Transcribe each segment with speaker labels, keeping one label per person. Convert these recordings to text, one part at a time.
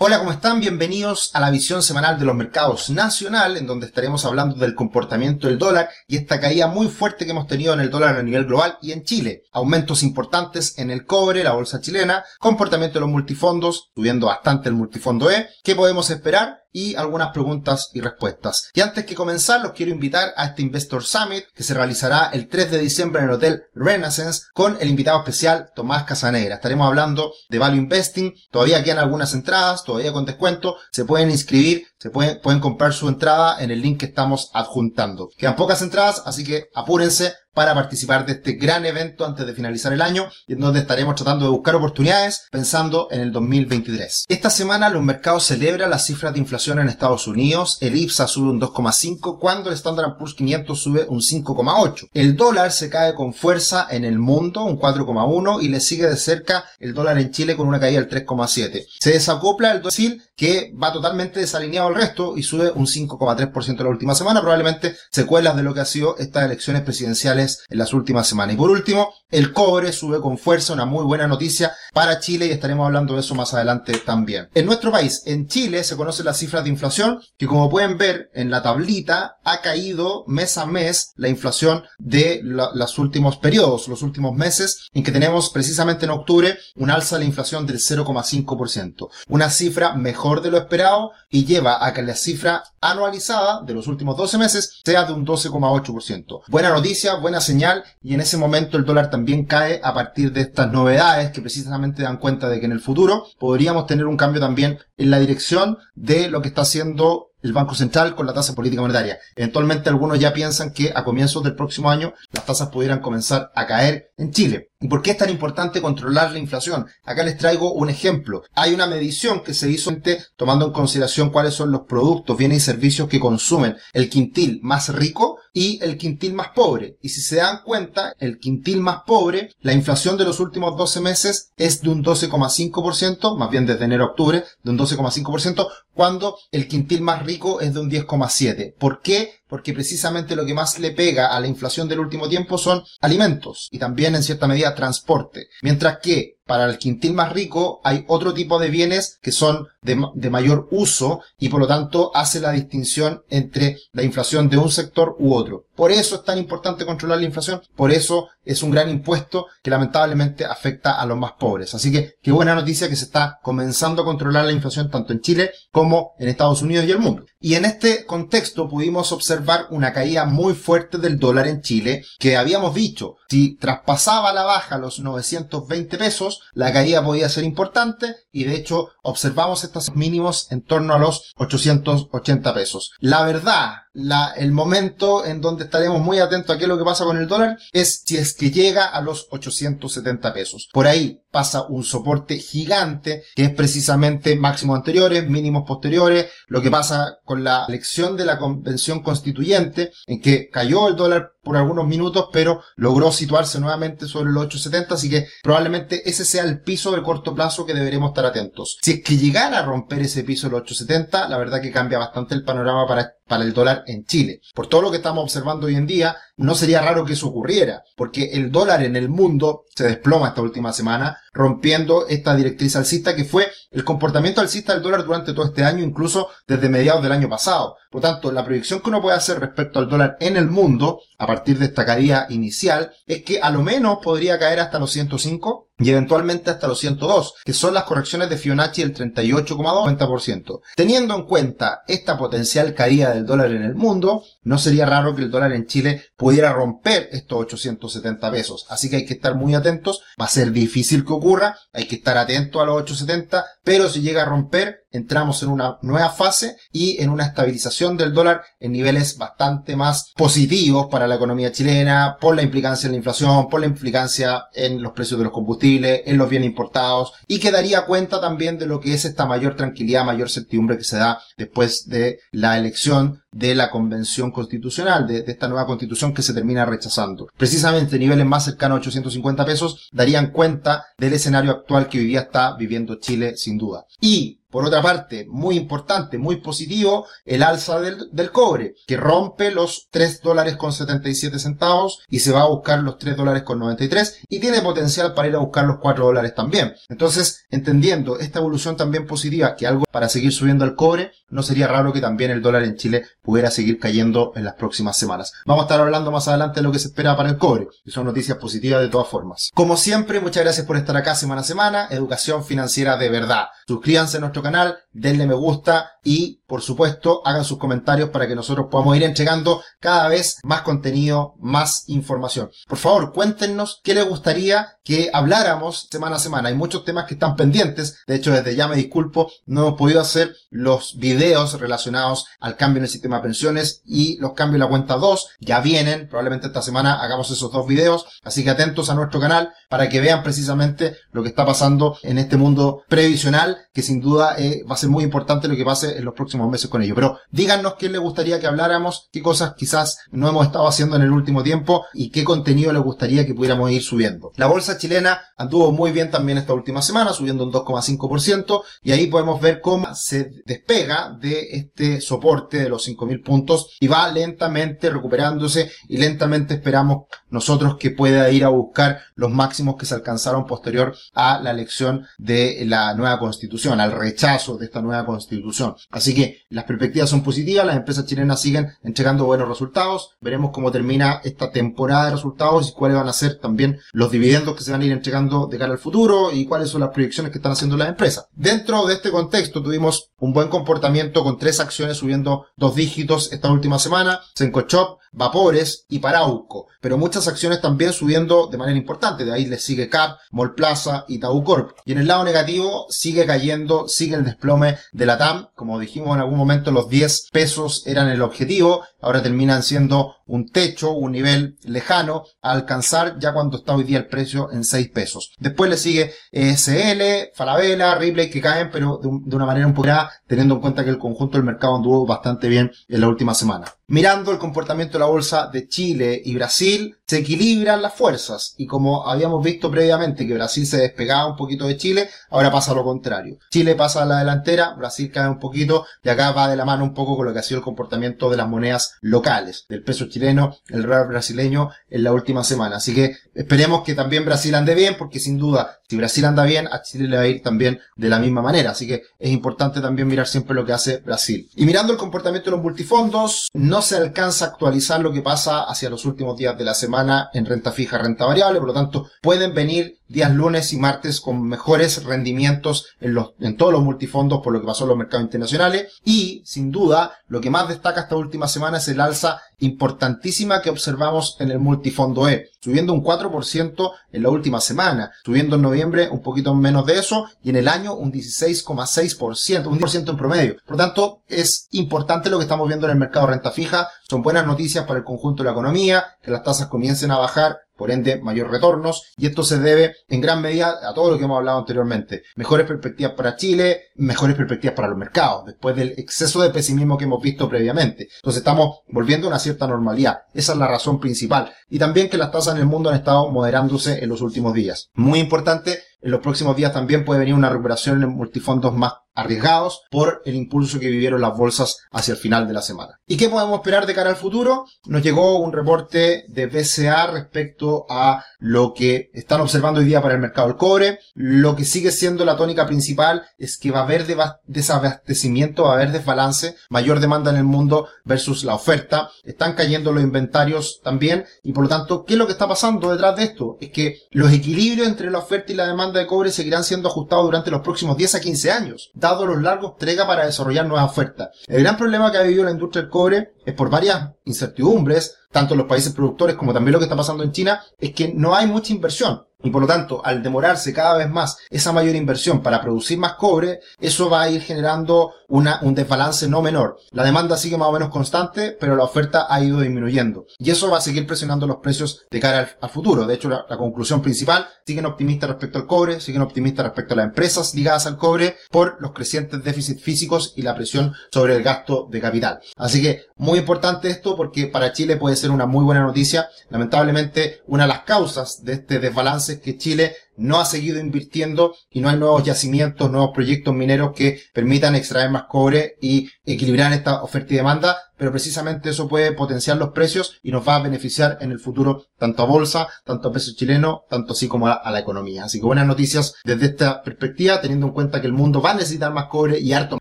Speaker 1: Hola, ¿cómo están? Bienvenidos a la visión semanal de los mercados nacional, en donde estaremos hablando del comportamiento del dólar y esta caída muy fuerte que hemos tenido en el dólar a nivel global y en Chile. Aumentos importantes en el cobre, la bolsa chilena, comportamiento de los multifondos, subiendo bastante el multifondo E. ¿Qué podemos esperar? Y algunas preguntas y respuestas. Y antes que comenzar, los quiero invitar a este Investor Summit que se realizará el 3 de diciembre en el Hotel Renaissance con el invitado especial Tomás Casanegra. Estaremos hablando de Value Investing. Todavía quedan algunas entradas, todavía con descuento. Se pueden inscribir, se pueden, pueden comprar su entrada en el link que estamos adjuntando. Quedan pocas entradas, así que apúrense para participar de este gran evento antes de finalizar el año en donde estaremos tratando de buscar oportunidades pensando en el 2023. Esta semana los mercados celebran las cifras de inflación en Estados Unidos. El IPSA sube un 2,5 cuando el Standard Poor's 500 sube un 5,8. El dólar se cae con fuerza en el mundo, un 4,1 y le sigue de cerca el dólar en Chile con una caída del 3,7. Se desacopla el Brasil que va totalmente desalineado al resto y sube un 5,3% la última semana, probablemente secuelas de lo que ha sido estas elecciones presidenciales en las últimas semanas. Y por último, el cobre sube con fuerza, una muy buena noticia para Chile y estaremos hablando de eso más adelante también. En nuestro país, en Chile, se conocen las cifras de inflación que como pueden ver en la tablita ha caído mes a mes la inflación de los últimos periodos, los últimos meses, en que tenemos precisamente en octubre un alza de la inflación del 0,5%. Una cifra mejor de lo esperado y lleva a que la cifra anualizada de los últimos 12 meses sea de un 12,8%. Buena noticia, buena señal y en ese momento el dólar también cae a partir de estas novedades que precisamente dan cuenta de que en el futuro podríamos tener un cambio también en la dirección de lo que está haciendo el Banco Central con la tasa política monetaria. Eventualmente algunos ya piensan que a comienzos del próximo año las tasas pudieran comenzar a caer en Chile. ¿Y por qué es tan importante controlar la inflación? Acá les traigo un ejemplo. Hay una medición que se hizo tomando en consideración cuáles son los productos, bienes y servicios que consumen el quintil más rico y el quintil más pobre. Y si se dan cuenta, el quintil más pobre, la inflación de los últimos 12 meses es de un 12,5%, más bien desde enero a octubre, de un 12,5%, cuando el quintil más rico es de un 10,7%. ¿Por qué? porque precisamente lo que más le pega a la inflación del último tiempo son alimentos y también en cierta medida transporte. Mientras que para el quintil más rico hay otro tipo de bienes que son de, mayor uso y por lo tanto hace la distinción entre la inflación de un sector u otro. Por eso es tan importante controlar la inflación, por eso es un gran impuesto que lamentablemente afecta a los más pobres. Así que qué buena noticia que se está comenzando a controlar la inflación tanto en Chile como en Estados Unidos y el mundo. Y en este contexto pudimos observar una caída muy fuerte del dólar en Chile que habíamos dicho, si traspasaba la baja los 920 pesos, la caída podía ser importante y de hecho observamos mínimos en torno a los 880 pesos. La verdad, la, el momento en donde estaremos muy atentos a qué es lo que pasa con el dólar es si es que llega a los 870 pesos. Por ahí pasa un soporte gigante que es precisamente máximos anteriores, mínimos posteriores, lo que pasa con la elección de la convención constituyente en que cayó el dólar por algunos minutos, pero logró situarse nuevamente sobre los 870, así que probablemente ese sea el piso de corto plazo que deberemos estar atentos. Si es que llegara a romper ese piso de los 870, la verdad que cambia bastante el panorama para para el dólar en Chile. Por todo lo que estamos observando hoy en día, no sería raro que eso ocurriera, porque el dólar en el mundo se desploma esta última semana, rompiendo esta directriz alcista que fue el comportamiento alcista del dólar durante todo este año, incluso desde mediados del año pasado. Por tanto, la proyección que uno puede hacer respecto al dólar en el mundo, a partir de esta caída inicial, es que a lo menos podría caer hasta los 105, y eventualmente hasta los 102, que son las correcciones de Fibonacci del 38,2%. Teniendo en cuenta esta potencial caída del dólar en el mundo, no sería raro que el dólar en Chile pudiera romper estos 870 pesos. Así que hay que estar muy atentos. Va a ser difícil que ocurra, hay que estar atento a los 870, pero si llega a romper, entramos en una nueva fase y en una estabilización del dólar en niveles bastante más positivos para la economía chilena, por la implicancia en la inflación, por la implicancia en los precios de los combustibles, en los bienes importados y que daría cuenta también de lo que es esta mayor tranquilidad, mayor certidumbre que se da después de la elección de la convención constitucional, de, esta nueva constitución que se termina rechazando. Precisamente niveles más cercanos a 850 pesos darían cuenta del escenario actual que hoy está viviendo Chile sin duda. Y Por otra parte, muy importante, muy positivo, el alza del, cobre, que rompe los 3 dólares con 77 centavos y se va a buscar los 3 dólares con 93 y tiene potencial para ir a buscar los 4 dólares también. Entonces, entendiendo esta evolución también positiva, que algo para seguir subiendo el cobre, no sería raro que también el dólar en Chile pudiera seguir cayendo en las próximas semanas. Vamos a estar hablando más adelante de lo que se espera para el cobre, y son noticias positivas de todas formas. Como siempre, muchas gracias por estar acá semana a semana, educación financiera de verdad. Suscríbanse a nuestro canal, denle me gusta y, por supuesto, hagan sus comentarios para que nosotros podamos ir entregando cada vez más contenido, más información. Por favor, cuéntenos qué les gustaría que habláramos semana a semana. Hay muchos temas que están pendientes. De hecho, desde ya me disculpo, no hemos podido hacer los videos relacionados al cambio en el sistema de pensiones y los cambios en la cuenta 2. Ya vienen, probablemente esta semana hagamos esos dos videos. Así que atentos a nuestro canal para que vean precisamente lo que está pasando en este mundo previsional, que sin duda eh, va a ser muy importante lo que pase en los próximos meses con ello. Pero díganos qué les gustaría que habláramos, qué cosas quizás no hemos estado haciendo en el último tiempo y qué contenido les gustaría que pudiéramos ir subiendo. La bolsa chilena anduvo muy bien también esta última semana, subiendo un 2,5% y ahí podemos ver cómo se despega de este soporte de los 5.000 puntos y va lentamente recuperándose y lentamente esperamos nosotros que pueda ir a buscar los máximos que se alcanzaron posterior a la elección de la nueva constitución, al rechazo de esta nueva constitución. Así las perspectivas son positivas, las empresas chilenas siguen entregando buenos resultados, veremos cómo termina esta temporada de resultados y cuáles van a ser también los dividendos que se van a ir entregando de cara al futuro y cuáles son las proyecciones que están haciendo las empresas. Dentro de este contexto tuvimos un buen comportamiento con tres acciones subiendo dos dígitos esta última semana, Sencochop, Vapores y Parauco, pero muchas acciones también subiendo de manera importante, de ahí les sigue CAP, Molplaza y Corp. Y en el lado negativo sigue cayendo, sigue el desplome de la TAM, como dijimos en algún momento los 10 pesos eran el objetivo, ahora terminan siendo un techo, un nivel lejano a alcanzar ya cuando está hoy día el precio en 6 pesos. Después le sigue ESL, Falabella, Ripley que caen, pero de, una manera un poco teniendo en cuenta que el conjunto del mercado anduvo bastante bien en la última semana. Mirando el comportamiento de la bolsa de Chile y Brasil, se equilibran las fuerzas y como habíamos visto previamente que Brasil se despegaba un poquito de Chile, ahora pasa lo contrario. Chile pasa a la delantera, Brasil cae un poquito y acá va de la mano un poco con lo que ha sido el comportamiento de las monedas locales, del peso chileno, el real brasileño en la última semana. Así que esperemos que también Brasil ande bien porque sin duda si Brasil anda bien, a Chile le va a ir también de la misma manera. Así que es importante también mirar siempre lo que hace Brasil. Y mirando el comportamiento de los multifondos, no se alcanza a actualizar lo que pasa hacia los últimos días de la semana en renta fija, renta variable. Por lo tanto, pueden venir días lunes y martes con mejores rendimientos en, los, en todos los multifondos por lo que pasó en los mercados internacionales. Y, sin duda, lo que más destaca esta última semana es el alza importantísima que observamos en el multifondo E, subiendo un 4% en la última semana, subiendo en noviembre un poquito menos de eso y en el año un 16,6%, un 10% en promedio. Por lo tanto, es importante lo que estamos viendo en el mercado de renta fija, son buenas noticias para el conjunto de la economía, que las tasas comiencen a bajar por ende mayor retornos, y esto se debe en gran medida a todo lo que hemos hablado anteriormente. Mejores perspectivas para Chile, mejores perspectivas para los mercados, después del exceso de pesimismo que hemos visto previamente. Entonces estamos volviendo a una cierta normalidad. Esa es la razón principal. Y también que las tasas en el mundo han estado moderándose en los últimos días. Muy importante, en los próximos días también puede venir una recuperación en multifondos más arriesgados por el impulso que vivieron las bolsas hacia el final de la semana. ¿Y qué podemos esperar de cara al futuro? Nos llegó un reporte de BCA respecto a lo que están observando hoy día para el mercado del cobre. Lo que sigue siendo la tónica principal es que va a haber desabastecimiento, va a haber desbalance, mayor demanda en el mundo versus la oferta. Están cayendo los inventarios también y por lo tanto, ¿qué es lo que está pasando detrás de esto? Es que los equilibrios entre la oferta y la demanda de cobre seguirán siendo ajustados durante los próximos 10 a 15 años dado los largos trega para desarrollar nuevas ofertas. El gran problema que ha vivido la industria del cobre es por varias incertidumbres, tanto en los países productores como también lo que está pasando en China, es que no hay mucha inversión. Y por lo tanto, al demorarse cada vez más esa mayor inversión para producir más cobre, eso va a ir generando una, un desbalance no menor. La demanda sigue más o menos constante, pero la oferta ha ido disminuyendo. Y eso va a seguir presionando los precios de cara al, futuro. De hecho, la, la, conclusión principal, siguen optimistas respecto al cobre, siguen optimistas respecto a las empresas ligadas al cobre por los crecientes déficits físicos y la presión sobre el gasto de capital. Así que muy importante esto porque para Chile puede ser una muy buena noticia. Lamentablemente, una de las causas de este desbalance es que Chile no ha seguido invirtiendo y no hay nuevos yacimientos, nuevos proyectos mineros que permitan extraer más cobre y equilibrar esta oferta y demanda, pero precisamente eso puede potenciar los precios y nos va a beneficiar en el futuro tanto a bolsa, tanto a peso chileno, tanto así como a, la economía. Así que buenas noticias desde esta perspectiva, teniendo en cuenta que el mundo va a necesitar más cobre y harto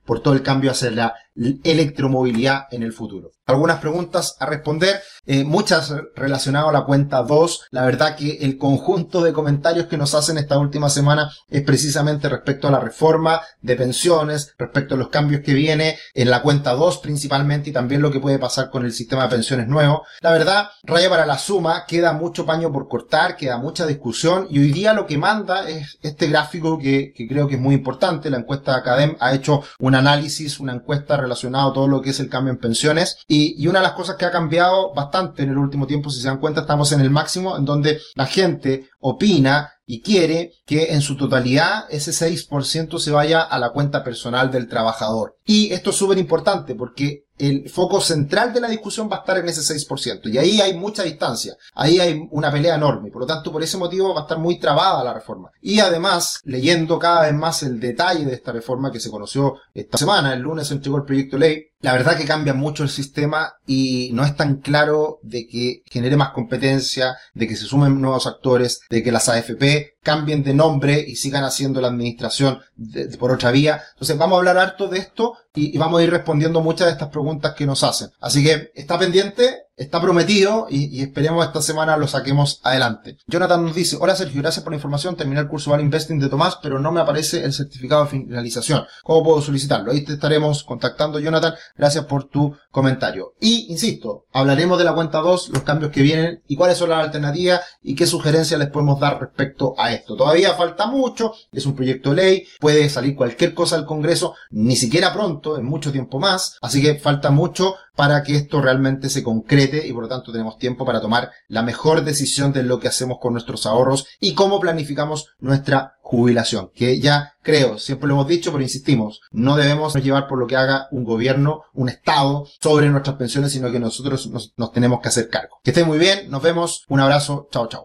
Speaker 1: por todo el cambio hacia la electromovilidad en el futuro. Algunas preguntas a responder, eh, muchas relacionadas a la cuenta 2. La verdad que el conjunto de comentarios que nos hacen esta última semana es precisamente respecto a la reforma de pensiones, respecto a los cambios que viene en la cuenta 2 principalmente y también lo que puede pasar con el sistema de pensiones nuevo. La verdad, raya para la suma, queda mucho paño por cortar, queda mucha discusión y hoy día lo que manda es este gráfico que, creo que es muy importante. La encuesta de Academ ha hecho un análisis, una encuesta relacionado a todo lo que es el cambio en pensiones. Y una de las cosas que ha cambiado bastante en el último tiempo, si se dan cuenta, estamos en el máximo en donde la gente opina y quiere que en su totalidad ese 6% se vaya a la cuenta personal del trabajador. Y esto es súper importante porque el foco central de la discusión va a estar en ese 6%. Y ahí hay mucha distancia. Ahí hay una pelea enorme. Por lo tanto, por ese motivo va a estar muy trabada la reforma. Y además, leyendo cada vez más el detalle de esta reforma que se conoció esta semana, el lunes se entregó el proyecto de ley, la verdad que cambia mucho el sistema y no es tan claro de que genere más competencia, de que se sumen nuevos actores, de que las AFP cambien de nombre y sigan haciendo la administración por otra vía. Entonces vamos a hablar harto de esto y, vamos a ir respondiendo muchas de estas preguntas que nos hacen. Así que está pendiente, está prometido y, y, esperemos esta semana lo saquemos adelante. Jonathan nos dice, hola Sergio, gracias por la información, terminé el curso Value Investing de Tomás, pero no me aparece el certificado de finalización. ¿Cómo puedo solicitarlo? Ahí te estaremos contactando, Jonathan. Gracias por tu comentario. Y, insisto, hablaremos de la cuenta 2, los cambios que vienen y cuáles son las alternativas y qué sugerencias les podemos dar respecto a esto. Todavía falta mucho, es un proyecto de ley, puede salir cualquier cosa al Congreso, ni siquiera pronto, en mucho tiempo más, así que falta mucho para que esto realmente se concrete y por lo tanto tenemos tiempo para tomar la mejor decisión de lo que hacemos con nuestros ahorros y cómo planificamos nuestra jubilación, que ya creo, siempre lo hemos dicho, pero insistimos, no debemos llevar por lo que haga un gobierno, un Estado sobre nuestras pensiones, sino que nosotros nos, nos tenemos que hacer cargo. Que estén muy bien, nos vemos, un abrazo, chao chao.